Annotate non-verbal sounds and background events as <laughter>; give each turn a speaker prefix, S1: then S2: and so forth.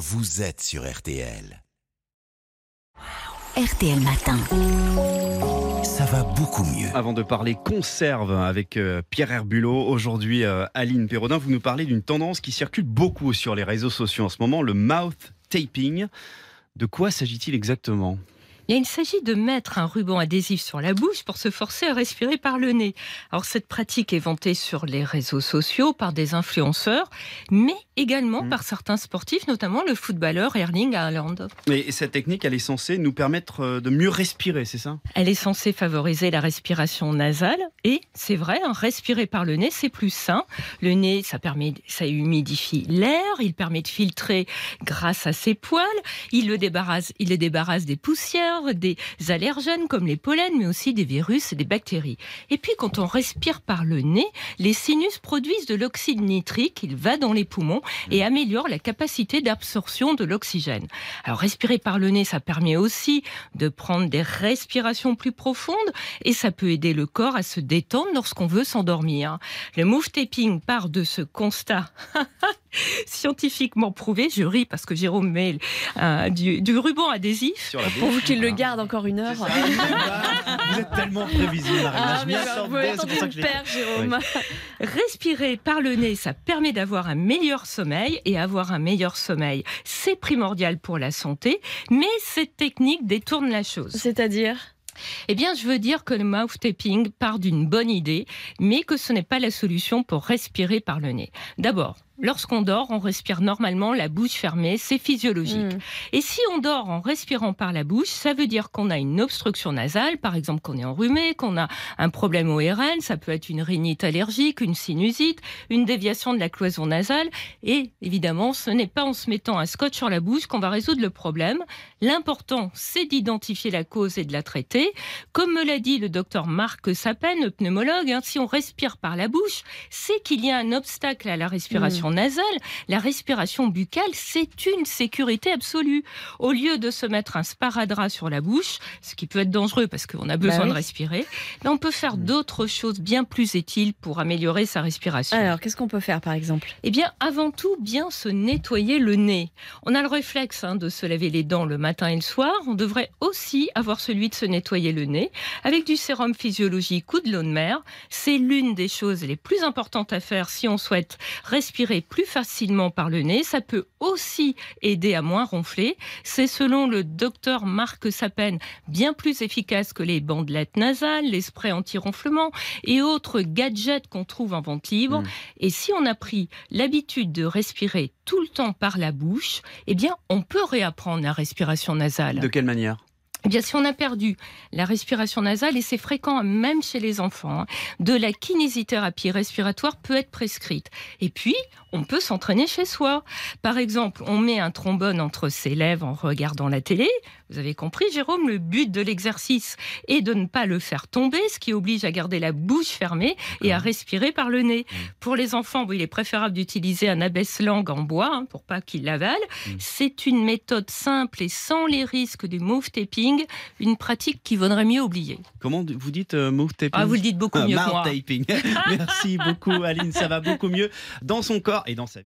S1: vous êtes sur RTL.
S2: RTL Matin.
S1: Ça va beaucoup mieux.
S3: Avant de parler conserve avec euh, Pierre Herbulot, aujourd'hui euh, Aline Perrodin, vous nous parlez d'une tendance qui circule beaucoup sur les réseaux sociaux en ce moment, le mouth taping. De quoi s'agit-il exactement?
S4: Il s'agit de mettre un ruban adhésif sur la bouche pour se forcer à respirer par le nez. Alors cette pratique est vantée sur les réseaux sociaux par des influenceurs, mais également
S3: Mm.
S4: par certains sportifs, notamment le footballeur Erling Haaland.
S3: Et cette technique, elle est censée nous permettre euh, de mieux respirer, c'est ça?
S4: Elle est censée favoriser la respiration nasale et c'est vrai, hein, respirer par le nez, c'est plus sain. Le nez, ça permet, ça humidifie l'air, il permet de filtrer grâce à ses poils, il le débarrasse, il les débarrasse des poussières, des allergènes comme les pollens, mais aussi des virus et des bactéries. Et puis quand on respire par le nez, les sinus produisent de l'oxyde nitrique, il va dans les poumons et améliore la capacité d'absorption de l'oxygène. Alors respirer par le nez, ça permet aussi de prendre des respirations plus profondes et ça peut aider le corps à se détendre lorsqu'on veut s'endormir. Le move taping part de ce constat <laughs> scientifiquement prouvé. Je ris parce que Jérôme met euh, du, du ruban adhésif.
S5: Pour qu'il le Garde encore une heure.
S3: Ça. Vous êtes tellement prévisible, Marina.
S5: Ah, bah, vous avez entendu Jérôme. <laughs>
S4: Respirer par le nez, ça permet d'avoir un meilleur sommeil et avoir un meilleur sommeil, c'est primordial pour la santé, mais cette technique détourne la chose.
S5: C'est-à-dire?
S4: Eh bien, je veux dire que le mouth taping part d'une bonne idée, mais que ce n'est pas la solution pour respirer par le nez. D'abord, lorsqu'on dort, on respire normalement la bouche fermée, c'est physiologique.
S5: Hmm.
S4: Et si on dort en respirant par la bouche, ça veut dire qu'on a une obstruction nasale, par exemple qu'on est enrhumé, qu'on a un problème ORL, ça peut être une rhinite allergique, une sinusite, une déviation de la cloison nasale. Et évidemment, ce n'est pas en se mettant un scotch sur la bouche qu'on va résoudre le problème. L'important, c'est d'identifier la cause et de la traiter. Comme me l'a dit le docteur Marc Sapen, le pneumologue, hein, si on respire par la bouche, c'est qu'il y a un obstacle à la respiration nasale. La respiration buccale, c'est une sécurité absolue. Au lieu de se mettre un sparadrap sur la bouche, ce qui peut être dangereux parce qu'on a besoin
S5: Bah oui.
S4: de respirer, ben on peut faire d'autres choses bien plus utiles pour améliorer sa respiration.
S5: Alors, qu'est-ce qu'on peut faire par exemple?
S4: Eh bien, avant tout, bien se nettoyer le nez. On a le réflexe hein, de se laver les dents le matin et le soir. On devrait aussi avoir celui de se nettoyer le nez avec du sérum physiologique ou de l'eau de mer. C'est l'une des choses les plus importantes à faire si on souhaite respirer plus facilement par le nez. Ça peut aussi aider à moins ronfler. C'est selon le docteur Marc Sapen bien plus efficace que les bandelettes nasales, les sprays anti-ronflement et autres gadgets qu'on trouve en vente libre.
S3: Mm.
S4: Et si on a pris l'habitude de respirer tout le temps par la bouche, eh bien, on peut réapprendre la respiration nasale.
S3: De quelle manière?
S4: Eh bien, si on a perdu la respiration nasale, et c'est fréquent même chez les enfants, hein, de la kinésithérapie respiratoire peut être prescrite. Et puis, on peut s'entraîner chez soi. Par exemple, on met un trombone entre ses lèvres en regardant la télé. Vous avez compris, Jérôme, le but de l'exercice est de ne pas le faire tomber, ce qui oblige à garder la bouche fermée et à respirer par le nez. Pour les enfants, il est préférable d'utiliser un abaisse-langue en bois hein, pour pas qu'ils l'avalent. C'est une méthode simple et sans les risques du move taping, une pratique qui vaudrait mieux oublier.
S3: Comment vous dites euh, move taping
S4: Ah, vous le dites beaucoup
S3: Ah,
S4: mieux
S3: mouth taping. <laughs> Merci beaucoup, Aline. Ça va beaucoup mieux dans son corps et dans sa vie.